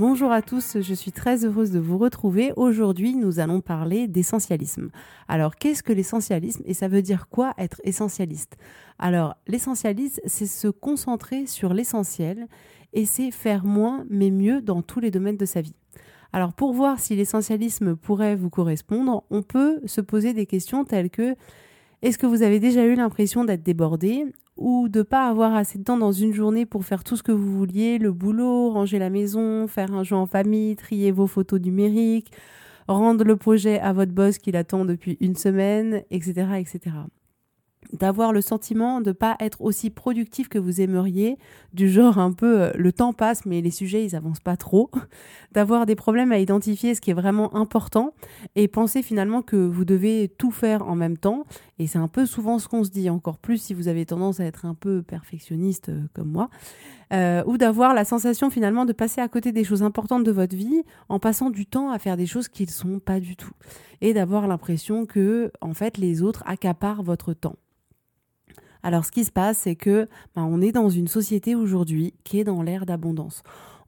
Bonjour à tous, je suis très heureuse de vous retrouver. Aujourd'hui, nous allons parler d'essentialisme. Alors, qu'est-ce que l'essentialisme et ça veut dire quoi être essentialiste? Alors, l'essentialisme, c'est se concentrer sur l'essentiel et c'est faire moins mais mieux dans tous les domaines de sa vie. Alors, pour voir si l'essentialisme pourrait vous correspondre, on peut se poser des questions telles que est-ce que vous avez déjà eu l'impression d'être débordé ou de pas avoir assez de temps dans une journée pour faire tout ce que vous vouliez, le boulot, ranger la maison, faire un jeu en famille, trier vos photos numériques, rendre le projet à votre boss qui l'attend depuis une semaine, etc., etc d'avoir le sentiment de ne pas être aussi productif que vous aimeriez, du genre un peu euh, le temps passe mais les sujets ils avancent pas trop, d'avoir des problèmes à identifier ce qui est vraiment important et penser finalement que vous devez tout faire en même temps et c'est un peu souvent ce qu'on se dit encore plus si vous avez tendance à être un peu perfectionniste euh, comme moi euh, ou d'avoir la sensation finalement de passer à côté des choses importantes de votre vie en passant du temps à faire des choses qui ne sont pas du tout et d'avoir l'impression que en fait les autres accaparent votre temps. Alors ce qui se passe, c'est que ben, on est dans une société aujourd'hui qui est dans l'ère d'abondance.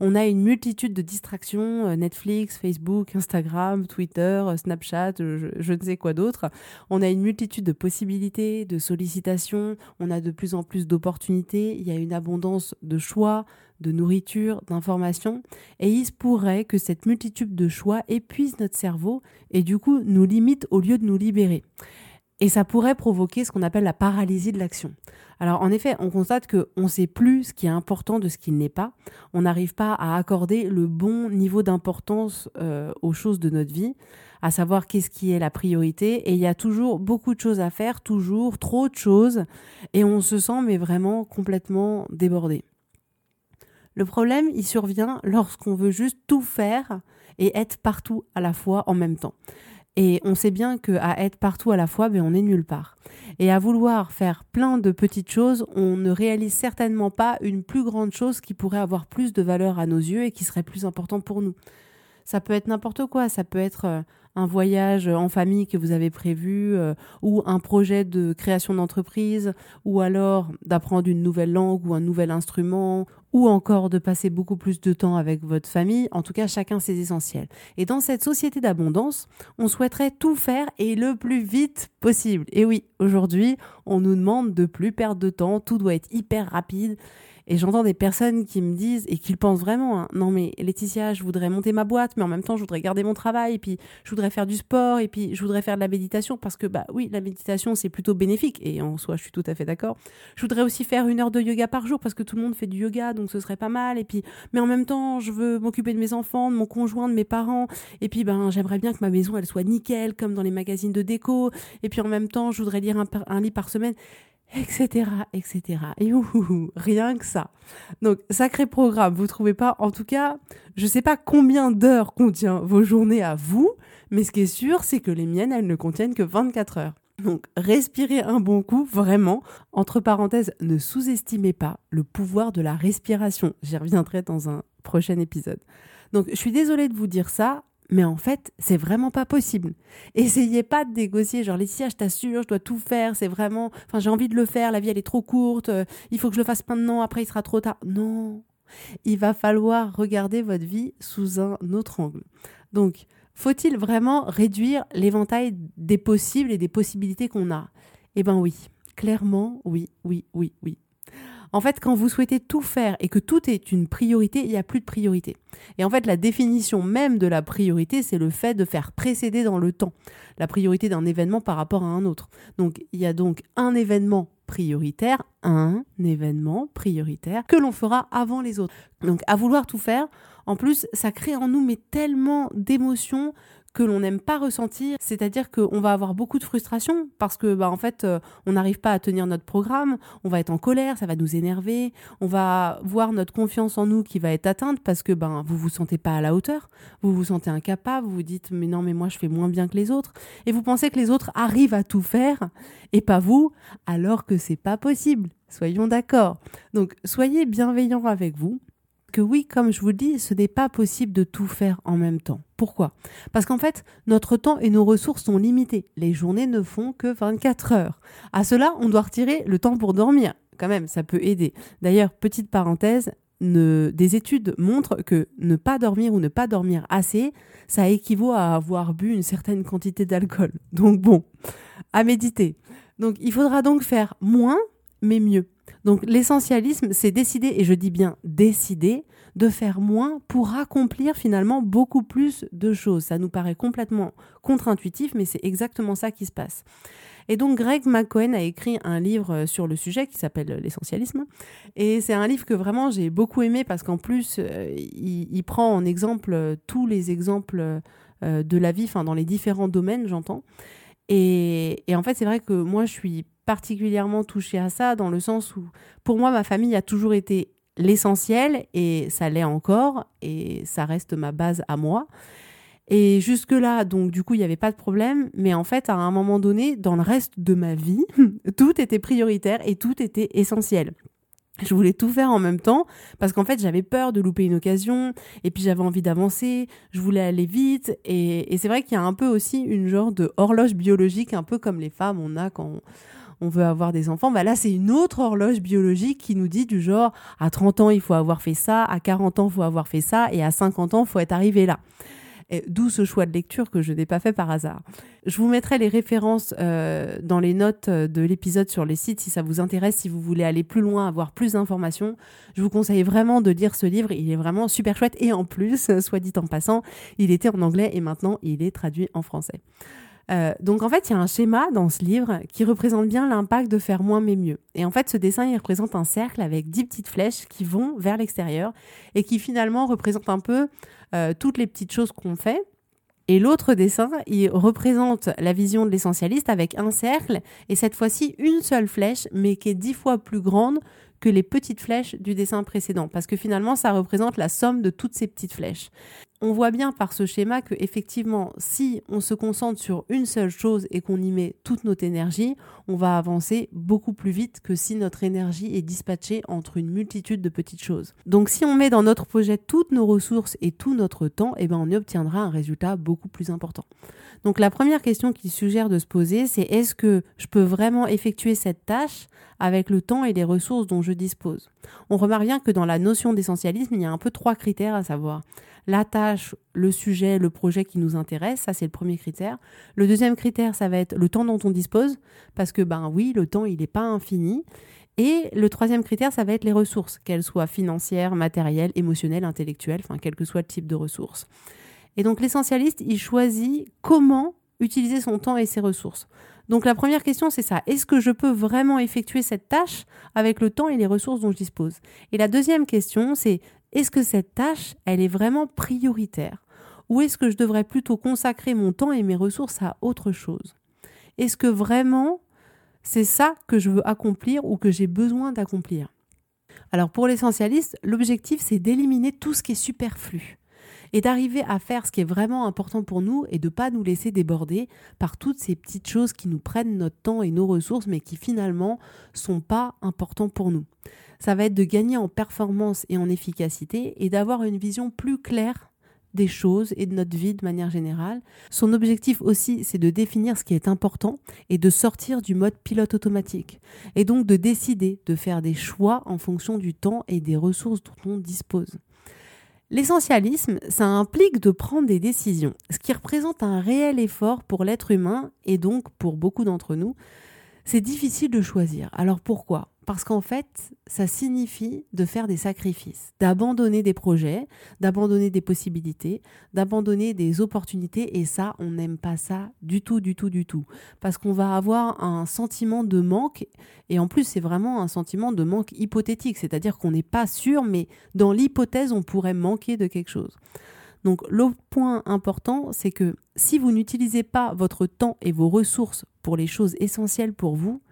On a une multitude de distractions, euh, Netflix, Facebook, Instagram, Twitter, euh, Snapchat, je, ne sais quoi d'autre. On a une multitude de possibilités, de sollicitations, on a de plus en plus d'opportunités, il y a une abondance de choix, de nourriture, d'informations, et il se pourrait que cette multitude de choix épuise notre cerveau et du coup nous limite au lieu de nous libérer. Et ça pourrait provoquer ce qu'on appelle la paralysie de l'action. Alors en effet, on constate qu'on ne sait plus ce qui est important de ce qui n'est pas. On n'arrive pas à accorder le bon niveau d'importance euh, aux choses de notre vie, à savoir qu'est-ce qui est la priorité. Et il y a toujours beaucoup de choses à faire, toujours trop de choses, et on se sent mais vraiment complètement débordé. Le problème, il survient lorsqu'on veut juste tout faire et être partout à la fois en même temps. Et on sait bien qu'à être partout à la fois, ben, on est nulle part. Et à vouloir faire plein de petites choses, on ne réalise certainement pas une plus grande chose qui pourrait avoir plus de valeur à nos yeux et qui serait plus important pour nous. Ça peut être n'importe quoi, ça peut être euh, un voyage en famille que vous avez prévu, euh, ou un projet de création d'entreprise, ou alors d'apprendre une nouvelle langue ou un nouvel instrument, ou encore de passer beaucoup plus de temps avec votre famille, en tout cas chacun ses essentiels. Et dans cette société d'abondance, on souhaiterait tout faire et le plus vite possible. Et oui, aujourd'hui, on nous demande de plus perdre de temps, tout doit être hyper rapide. Et j'entends des personnes qui me disent, et qui le pensent vraiment, hein, non mais Laetitia, je voudrais monter ma boîte, mais en même temps, je voudrais garder mon travail, et puis je voudrais faire du sport, et puis je voudrais faire de la méditation, parce que bah oui, la méditation, c'est plutôt bénéfique, et en soi, je suis tout à fait d'accord. Je voudrais aussi faire une heure de yoga par jour, parce que tout le monde fait du yoga, donc ce serait pas mal, et puis, mais en même temps, je veux m'occuper de mes enfants, de mon conjoint, de mes parents, et puis ben j'aimerais bien que ma maison, elle soit nickel, comme dans les magazines de déco, et puis en même temps, je voudrais lire un, livre par semaine etc., etc. Et ouh, rien que ça. Donc, sacré programme, vous trouvez pas En tout cas, je sais pas combien d'heures contient vos journées à vous, mais ce qui est sûr, c'est que les miennes, elles ne contiennent que 24 heures. Donc, respirez un bon coup, vraiment. Entre parenthèses, ne sous-estimez pas le pouvoir de la respiration. J'y reviendrai dans un prochain épisode. Donc, je suis désolée de vous dire ça, mais en fait, c'est vraiment pas possible. Essayez pas de négocier, genre Laetitia, je t'assure, je dois tout faire, c'est vraiment, enfin j'ai envie de le faire, la vie elle est trop courte, euh, il faut que je le fasse maintenant, après il sera trop tard. Non, il va falloir regarder votre vie sous un autre angle. Donc, faut-il vraiment réduire l'éventail des possibles et des possibilités qu'on a? Eh ben oui, clairement, oui, oui, oui, oui. En fait, quand vous souhaitez tout faire et que tout est une priorité, il n'y a plus de priorité. Et en fait, la définition même de la priorité, c'est le fait de faire précéder dans le temps la priorité d'un événement par rapport à un autre. Donc, il y a donc un événement prioritaire, un événement prioritaire que l'on fera avant les autres. Donc, à vouloir tout faire, en plus, ça crée en nous mais tellement d'émotions que l'on n'aime pas ressentir, c'est-à-dire qu'on va avoir beaucoup de frustration parce que bah en fait euh, on n'arrive pas à tenir notre programme, on va être en colère, ça va nous énerver, on va voir notre confiance en nous qui va être atteinte parce que ben vous vous sentez pas à la hauteur, vous vous sentez incapable, vous vous dites mais non mais moi je fais moins bien que les autres et vous pensez que les autres arrivent à tout faire et pas vous alors que c'est pas possible. Soyons d'accord. Donc soyez bienveillants avec vous que oui, comme je vous le dis, ce n'est pas possible de tout faire en même temps. Pourquoi? Parce qu'en fait, notre temps et nos ressources sont limités. Les journées ne font que 24 heures. À cela, on doit retirer le temps pour dormir. Quand même, ça peut aider. D'ailleurs, petite parenthèse, des études montrent que ne pas dormir ou ne pas dormir assez, ça équivaut à avoir bu une certaine quantité d'alcool. Donc bon, à méditer. Donc il faudra donc faire moins, mais mieux. Donc l'essentialisme, c'est décider, et je dis bien décider, de faire moins pour accomplir finalement beaucoup plus de choses. Ça nous paraît complètement contre-intuitif, mais c'est exactement ça qui se passe. Et donc Greg McCohen a écrit un livre sur le sujet qui s'appelle L'essentialisme. Et c'est un livre que vraiment j'ai beaucoup aimé parce qu'en plus, euh, il, prend en exemple euh, tous les exemples euh, de la vie, enfin dans les différents domaines, j'entends. Et, en fait, c'est vrai que moi, je suis particulièrement touchée à ça dans le sens où, pour moi, ma famille a toujours été l'essentiel et ça l'est encore et ça reste ma base à moi. Et jusque-là, donc du coup, il n'y avait pas de problème. Mais en fait, à un moment donné, dans le reste de ma vie, tout était prioritaire et tout était essentiel. Je voulais tout faire en même temps parce qu'en fait j'avais peur de louper une occasion et puis j'avais envie d'avancer, je voulais aller vite et, c'est vrai qu'il y a un peu aussi une genre de horloge biologique un peu comme les femmes on a quand veut avoir des enfants, bah là c'est une autre horloge biologique qui nous dit du genre à 30 ans il faut avoir fait ça, à 40 ans il faut avoir fait ça et à 50 ans il faut être arrivé là. D'où ce choix de lecture que je n'ai pas fait par hasard. Je vous mettrai les références euh, dans les notes de l'épisode sur les sites si ça vous intéresse, si vous voulez aller plus loin, avoir plus d'informations. Je vous conseille vraiment de lire ce livre, il est vraiment super chouette et en plus, soit dit en passant, il était en anglais et maintenant il est traduit en français. Euh, donc en fait, il y a un schéma dans ce livre qui représente bien l'impact de faire moins mais mieux. Et en fait, ce dessin, il représente un cercle avec dix petites flèches qui vont vers l'extérieur et qui finalement représentent un peu euh, toutes les petites choses qu'on fait. Et l'autre dessin, il représente la vision de l'essentialiste avec un cercle et cette fois-ci une seule flèche, mais qui est dix fois plus grande que les petites flèches du dessin précédent, parce que finalement, ça représente la somme de toutes ces petites flèches on voit bien par ce schéma que effectivement, si on se concentre sur une seule chose et qu'on y met toute notre énergie, on va avancer beaucoup plus vite que si notre énergie est dispatchée entre une multitude de petites choses. Donc si on met dans notre projet toutes nos ressources et tout notre temps, eh ben on y obtiendra un résultat beaucoup plus important. Donc la première question qu'il suggère de se poser, c'est est-ce que je peux vraiment effectuer cette tâche avec le temps et les ressources dont je dispose On remarque bien que dans la notion d'essentialisme, il y a un peu trois critères à savoir la tâche, le sujet, le projet qui nous intéresse. Ça, c'est le premier critère. Le deuxième critère, ça va être le temps dont on dispose, parce que, ben oui, le temps, il n'est pas infini. Et le troisième critère, ça va être les ressources, qu'elles soient financières, matérielles, émotionnelles, intellectuelles, enfin, quel que soit le type de ressources. Et donc, l'essentialiste, il choisit comment utiliser son temps et ses ressources. Donc la première question, c'est ça. Est-ce que je peux vraiment effectuer cette tâche avec le temps et les ressources dont je dispose? Et la deuxième question, c'est est-ce que cette tâche, elle est vraiment prioritaire? Ou est-ce que je devrais plutôt consacrer mon temps et mes ressources à autre chose? Est-ce que vraiment c'est ça que je veux accomplir ou que j'ai besoin d'accomplir? Alors pour l'essentialiste, l'objectif c'est d'éliminer tout ce qui est superflu et d'arriver à faire ce qui est vraiment important pour nous et de ne pas nous laisser déborder par toutes ces petites choses qui nous prennent notre temps et nos ressources mais qui finalement sont pas importantes pour nous ça va être de gagner en performance et en efficacité et d'avoir une vision plus claire des choses et de notre vie de manière générale. Son objectif aussi, c'est de définir ce qui est important et de sortir du mode pilote automatique. Et donc de décider, de faire des choix en fonction du temps et des ressources dont on dispose. L'essentialisme, ça implique de prendre des décisions, ce qui représente un réel effort pour l'être humain et donc pour beaucoup d'entre nous. C'est difficile de choisir. Alors pourquoi? Parce qu'en fait, ça signifie de faire des sacrifices, d'abandonner des projets, d'abandonner des possibilités, d'abandonner des opportunités. Et ça, on n'aime pas ça du tout, du tout, du tout. Parce qu'on va avoir un sentiment de manque. Et en plus, c'est vraiment un sentiment de manque hypothétique. C'est-à-dire qu'on n'est pas sûr, mais dans l'hypothèse, on pourrait manquer de quelque chose. Donc, le point important, c'est que si vous n'utilisez pas votre temps et vos ressources pour les choses essentielles pour vous,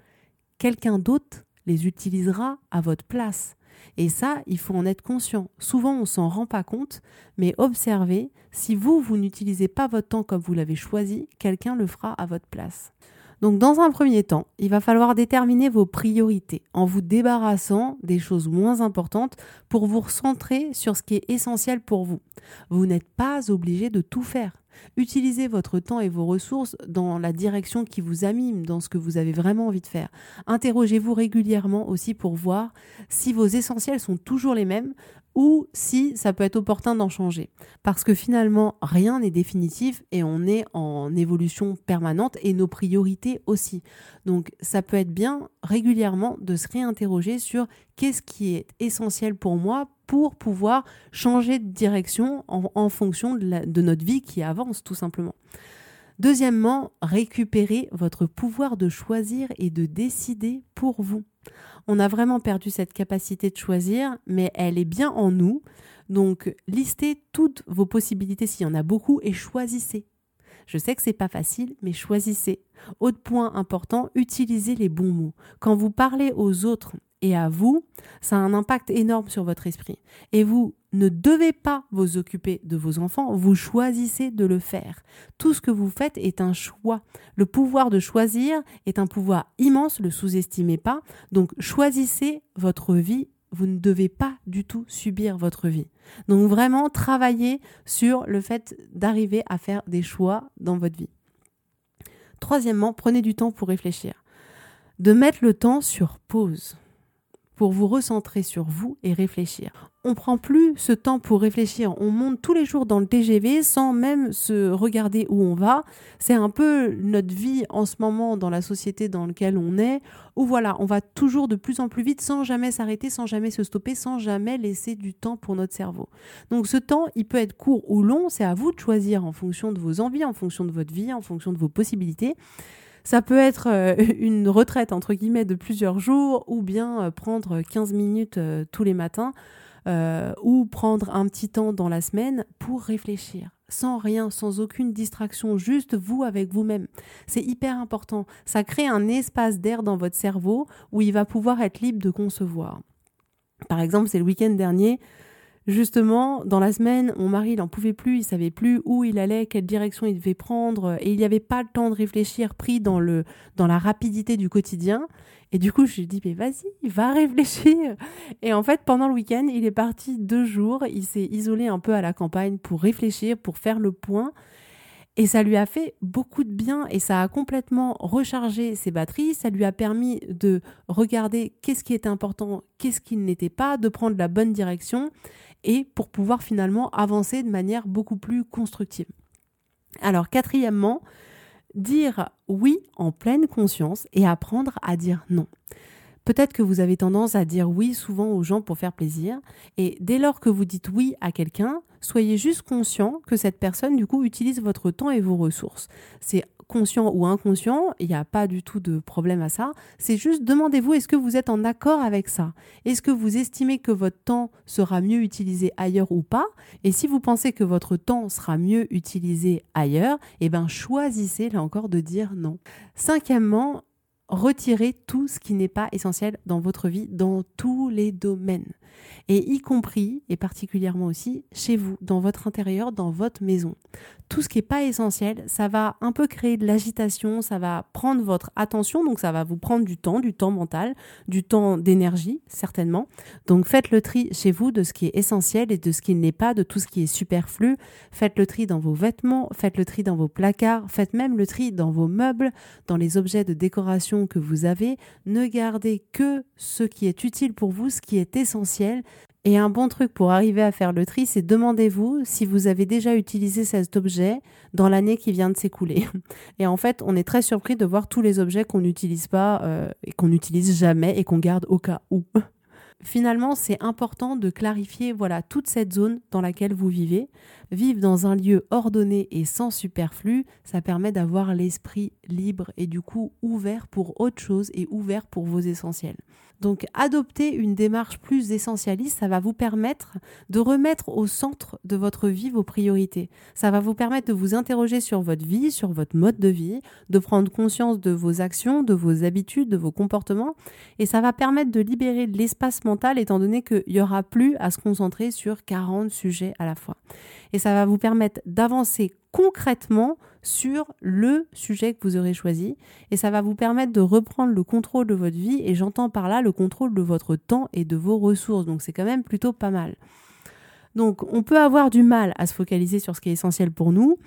quelqu'un d'autre les utilisera à votre place. Et ça, il faut en être conscient. Souvent, on s'en rend pas compte, mais observez, si vous, vous n'utilisez pas votre temps comme vous l'avez choisi, quelqu'un le fera à votre place. Donc dans un premier temps, il va falloir déterminer vos priorités en vous débarrassant des choses moins importantes pour vous recentrer sur ce qui est essentiel pour vous. Vous n'êtes pas obligé de tout faire. Utilisez votre temps et vos ressources dans la direction qui vous anime, dans ce que vous avez vraiment envie de faire. Interrogez-vous régulièrement aussi pour voir si vos essentiels sont toujours les mêmes ou si ça peut être opportun d'en changer. Parce que finalement, rien n'est définitif et on est en évolution permanente et nos priorités aussi. Donc ça peut être bien régulièrement de se réinterroger sur qu'est-ce qui est essentiel pour moi pour pouvoir changer de direction en, fonction de, notre vie qui avance tout simplement. Deuxièmement, récupérez votre pouvoir de choisir et de décider pour vous. On a vraiment perdu cette capacité de choisir, mais elle est bien en nous. Donc, listez toutes vos possibilités s'il y en a beaucoup et choisissez. Je sais que c'est pas facile, mais choisissez. Autre point important, utilisez les bons mots. Quand vous parlez aux autres et à vous, ça a un impact énorme sur votre esprit. Et vous ne devez pas vous occuper de vos enfants, vous choisissez de le faire. Tout ce que vous faites est un choix. Le pouvoir de choisir est un pouvoir immense, le sous-estimez pas. Donc choisissez votre vie, vous ne devez pas du tout subir votre vie. Donc vraiment travaillez sur le fait d'arriver à faire des choix dans votre vie. Troisièmement, prenez du temps pour réfléchir. De mettre le temps sur pause pour vous recentrer sur vous et réfléchir. On prend plus ce temps pour réfléchir. On monte tous les jours dans le TGV sans même se regarder où on va. C'est un peu notre vie en ce moment dans la société dans laquelle on est, où voilà, on va toujours de plus en plus vite sans jamais s'arrêter, sans jamais se stopper, sans jamais laisser du temps pour notre cerveau. Donc ce temps, il peut être court ou long, c'est à vous de choisir en fonction de vos envies, en fonction de votre vie, en fonction de vos possibilités. Ça peut être euh, une retraite entre guillemets de plusieurs jours ou bien euh, prendre 15 minutes euh, tous les matins ou prendre un petit temps dans la semaine pour réfléchir sans rien, sans aucune distraction, juste vous avec vous-même. C'est hyper important. Ça crée un espace d'air dans votre cerveau où il va pouvoir être libre de concevoir. Par exemple, c'est le week-end dernier, Justement, dans la semaine, mon mari n'en pouvait plus, il savait plus où il allait, quelle direction il devait prendre, et il n'y avait pas le temps de réfléchir, pris dans, le, dans la rapidité du quotidien. Et du coup, je lui ai dit, mais vas-y, va réfléchir. Et en fait, pendant le week-end, il est parti deux jours, il s'est isolé un peu à la campagne pour réfléchir, pour faire le point. Et ça lui a fait beaucoup de bien et ça a complètement rechargé ses batteries. Ça lui a permis de regarder qu'est-ce qui était important, qu'est-ce qui n'était pas, de prendre la bonne direction et pour pouvoir finalement avancer de manière beaucoup plus constructive. Alors quatrièmement, dire oui en pleine conscience et apprendre à dire non. Peut-être que vous avez tendance à dire oui souvent aux gens pour faire plaisir, et dès lors que vous dites oui à quelqu'un, soyez juste conscient que cette personne, du coup, utilise votre temps et vos ressources. C'est conscient ou inconscient, il n'y a pas du tout de problème à ça. C'est juste demandez-vous est-ce que vous êtes en accord avec ça? Est-ce que vous estimez que votre temps sera mieux utilisé ailleurs ou pas? Et si vous pensez que votre temps sera mieux utilisé ailleurs, eh bien choisissez là encore de dire non. Cinquièmement, retirez tout ce qui n'est pas essentiel dans votre vie, dans tous les domaines et y compris, et particulièrement aussi, chez vous, dans votre intérieur, dans votre maison. Tout ce qui n'est pas essentiel, ça va un peu créer de l'agitation, ça va prendre votre attention, donc ça va vous prendre du temps, du temps mental, du temps d'énergie, certainement. Donc faites le tri chez vous de ce qui est essentiel et de ce qui n'est pas, de tout ce qui est superflu. Faites le tri dans vos vêtements, faites le tri dans vos placards, faites même le tri dans vos meubles, dans les objets de décoration que vous avez. Ne gardez que ce qui est utile pour vous, ce qui est essentiel Et un bon truc pour arriver à faire le tri, c'est demandez-vous si vous avez déjà utilisé cet objet dans l'année qui vient de s'écouler. Et en fait, on est très surpris de voir tous les objets qu'on n'utilise pas euh, et qu'on n'utilise jamais et qu'on garde au cas où. Finalement, c'est important de clarifier voilà toute cette zone dans laquelle vous vivez. Vivre dans un lieu ordonné et sans superflu, ça permet d'avoir l'esprit libre et du coup ouvert pour autre chose et ouvert pour vos essentiels. Donc adopter une démarche plus essentialiste, ça va vous permettre de remettre au centre de votre vie vos priorités. Ça va vous permettre de vous interroger sur votre vie, sur votre mode de vie, de prendre conscience de vos actions, de vos habitudes, de vos comportements. Et ça va permettre de libérer de l'espace mental étant donné qu'il n'y aura plus à se concentrer sur 40 sujets à la fois. Et ça va vous permettre d'avancer concrètement sur le sujet que vous aurez choisi et ça va vous permettre de reprendre le contrôle de votre vie et j'entends par là le contrôle de votre temps et de vos ressources. Donc c'est quand même plutôt pas mal. Donc on peut avoir du mal à se focaliser sur ce qui est essentiel pour nous,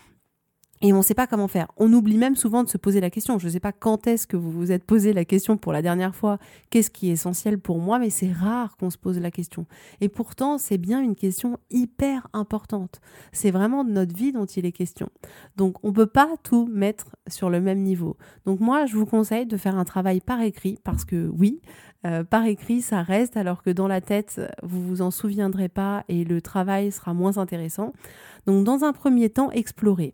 et on ne sait pas comment faire. On oublie même souvent de se poser la question. Je ne sais pas quand est-ce que vous vous êtes posé la question pour la dernière fois, qu'est-ce qui est essentiel pour moi, mais c'est rare qu'on se pose la question. Et pourtant, c'est bien une question hyper importante. C'est vraiment de notre vie dont il est question. Donc, on ne peut pas tout mettre sur le même niveau. Donc, moi, je vous conseille de faire un travail par écrit, parce que oui, euh, par écrit, ça reste, alors que dans la tête, vous vous en souviendrez pas et le travail sera moins intéressant. Donc, dans un premier temps, explorez.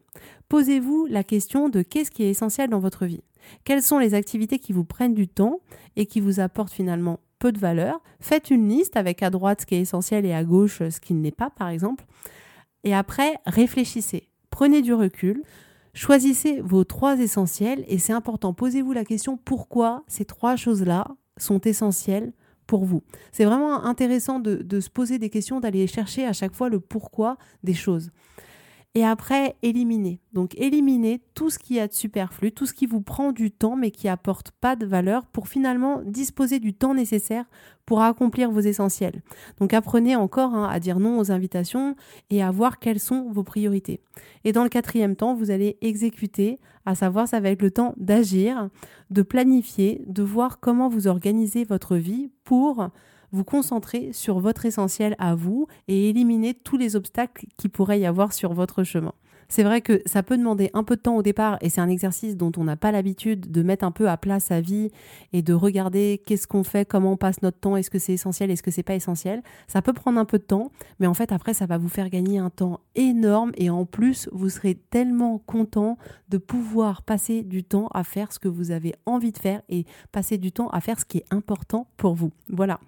Posez-vous la question de qu'est-ce qui est essentiel dans votre vie. Quelles sont les activités qui vous prennent du temps et qui vous apportent finalement peu de valeur? Faites une liste avec à droite ce qui est essentiel et à gauche ce qui ne l'est pas, par exemple. Et après, réfléchissez. Prenez du recul. Choisissez vos trois essentiels et c'est important. Posez-vous la question pourquoi ces trois choses-là sont essentielles pour vous. C'est vraiment intéressant de, se poser des questions, d'aller chercher à chaque fois le pourquoi des choses. Et après, éliminer. Donc éliminer tout ce qui a de superflu, tout ce qui vous prend du temps mais qui apporte pas de valeur pour finalement disposer du temps nécessaire pour accomplir vos essentiels. Donc apprenez encore hein, à dire non aux invitations et à voir quelles sont vos priorités. Et dans le quatrième temps, vous allez exécuter, à savoir ça va être le temps d'agir, de planifier, de voir comment vous organisez votre vie pour vous concentrer sur votre essentiel à vous et éliminer tous les obstacles qui pourraient y avoir sur votre chemin. C'est vrai que ça peut demander un peu de temps au départ et c'est un exercice dont on n'a pas l'habitude de mettre un peu à plat sa vie et de regarder qu'est-ce qu'on fait, comment on passe notre temps, est-ce que c'est essentiel, est-ce que c'est pas essentiel. Ça peut prendre un peu de temps, mais en fait après ça va vous faire gagner un temps énorme et en plus vous serez tellement content de pouvoir passer du temps à faire ce que vous avez envie de faire et passer du temps à faire ce qui est important pour vous. Voilà.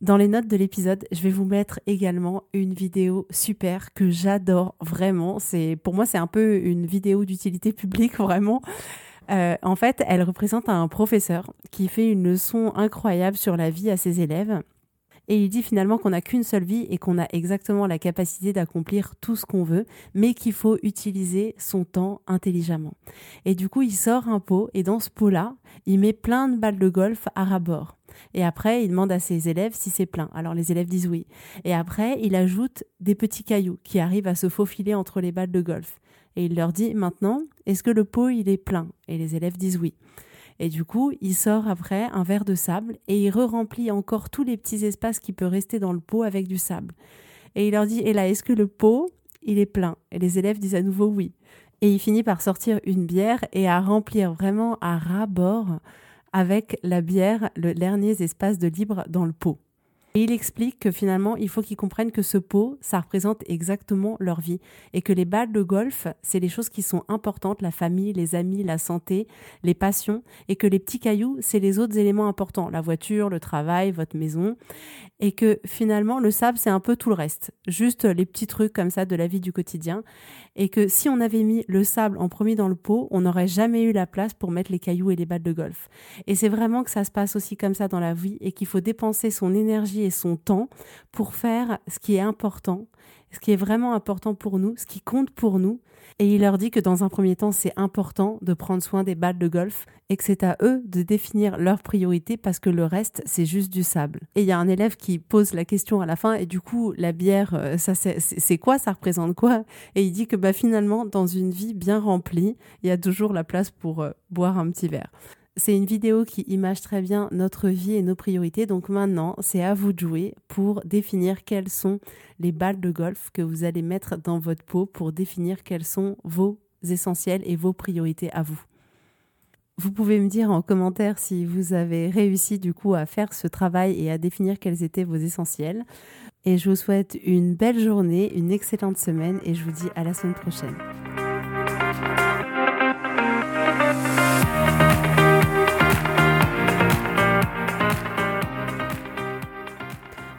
Dans les notes de l'épisode, je vais vous mettre également une vidéo super que j'adore vraiment. C'est pour moi c'est un peu une vidéo d'utilité publique vraiment. Euh, en fait, elle représente un professeur qui fait une leçon incroyable sur la vie à ses élèves. Et il dit finalement qu'on n'a qu'une seule vie et qu'on a exactement la capacité d'accomplir tout ce qu'on veut, mais qu'il faut utiliser son temps intelligemment. Et du coup, il sort un pot et dans ce pot-là, il met plein de balles de golf à rabord. Et après, il demande à ses élèves si c'est plein. Alors les élèves disent oui. Et après, il ajoute des petits cailloux qui arrivent à se faufiler entre les balles de golf. Et il leur dit maintenant, est-ce que le pot il est plein? Et les élèves disent oui. Et du coup, il sort après un verre de sable et il re-remplit encore tous les petits espaces qui peuvent rester dans le pot avec du sable. Et il leur dit, et là, est-ce que le pot, il est plein? Et les élèves disent à nouveau oui. Et il finit par sortir une bière et à remplir vraiment à ras bord avec la bière, le dernier espace de libre dans le pot. Et il explique que finalement, il faut qu'ils comprennent que ce pot, ça représente exactement leur vie. Et que les balles de golf, c'est les choses qui sont importantes, la famille, les amis, la santé, les passions. Et que les petits cailloux, c'est les autres éléments importants, la voiture, le travail, votre maison. Et que finalement, le sable, c'est un peu tout le reste. Juste les petits trucs comme ça de la vie du quotidien. Et que si on avait mis le sable en premier dans le pot, on n'aurait jamais eu la place pour mettre les cailloux et les balles de golf. Et c'est vraiment que ça se passe aussi comme ça dans la vie et qu'il faut dépenser son énergie et son temps pour faire ce qui est important, ce qui est vraiment important pour nous, ce qui compte pour nous. Et il leur dit que dans un premier temps, c'est important de prendre soin des balles de golf et que c'est à eux de définir leurs priorités parce que le reste, c'est juste du sable. Et il y a un élève qui pose la question à la fin et du coup, la bière, euh, ça c'est quoi? Ça représente quoi? Et il dit que bah, finalement, dans une vie bien remplie, il y a toujours la place pour euh, boire un petit verre C'est une vidéo qui image très bien notre vie et nos priorités. Donc maintenant, c'est à vous de jouer pour définir quelles sont les balles de golf que vous allez mettre dans votre peau pour définir quels sont vos essentiels et vos priorités à vous. Vous pouvez me dire en commentaire si vous avez réussi du coup à faire ce travail et à définir quels étaient vos essentiels. Et je vous souhaite une belle journée, une excellente semaine et je vous dis à la semaine prochaine.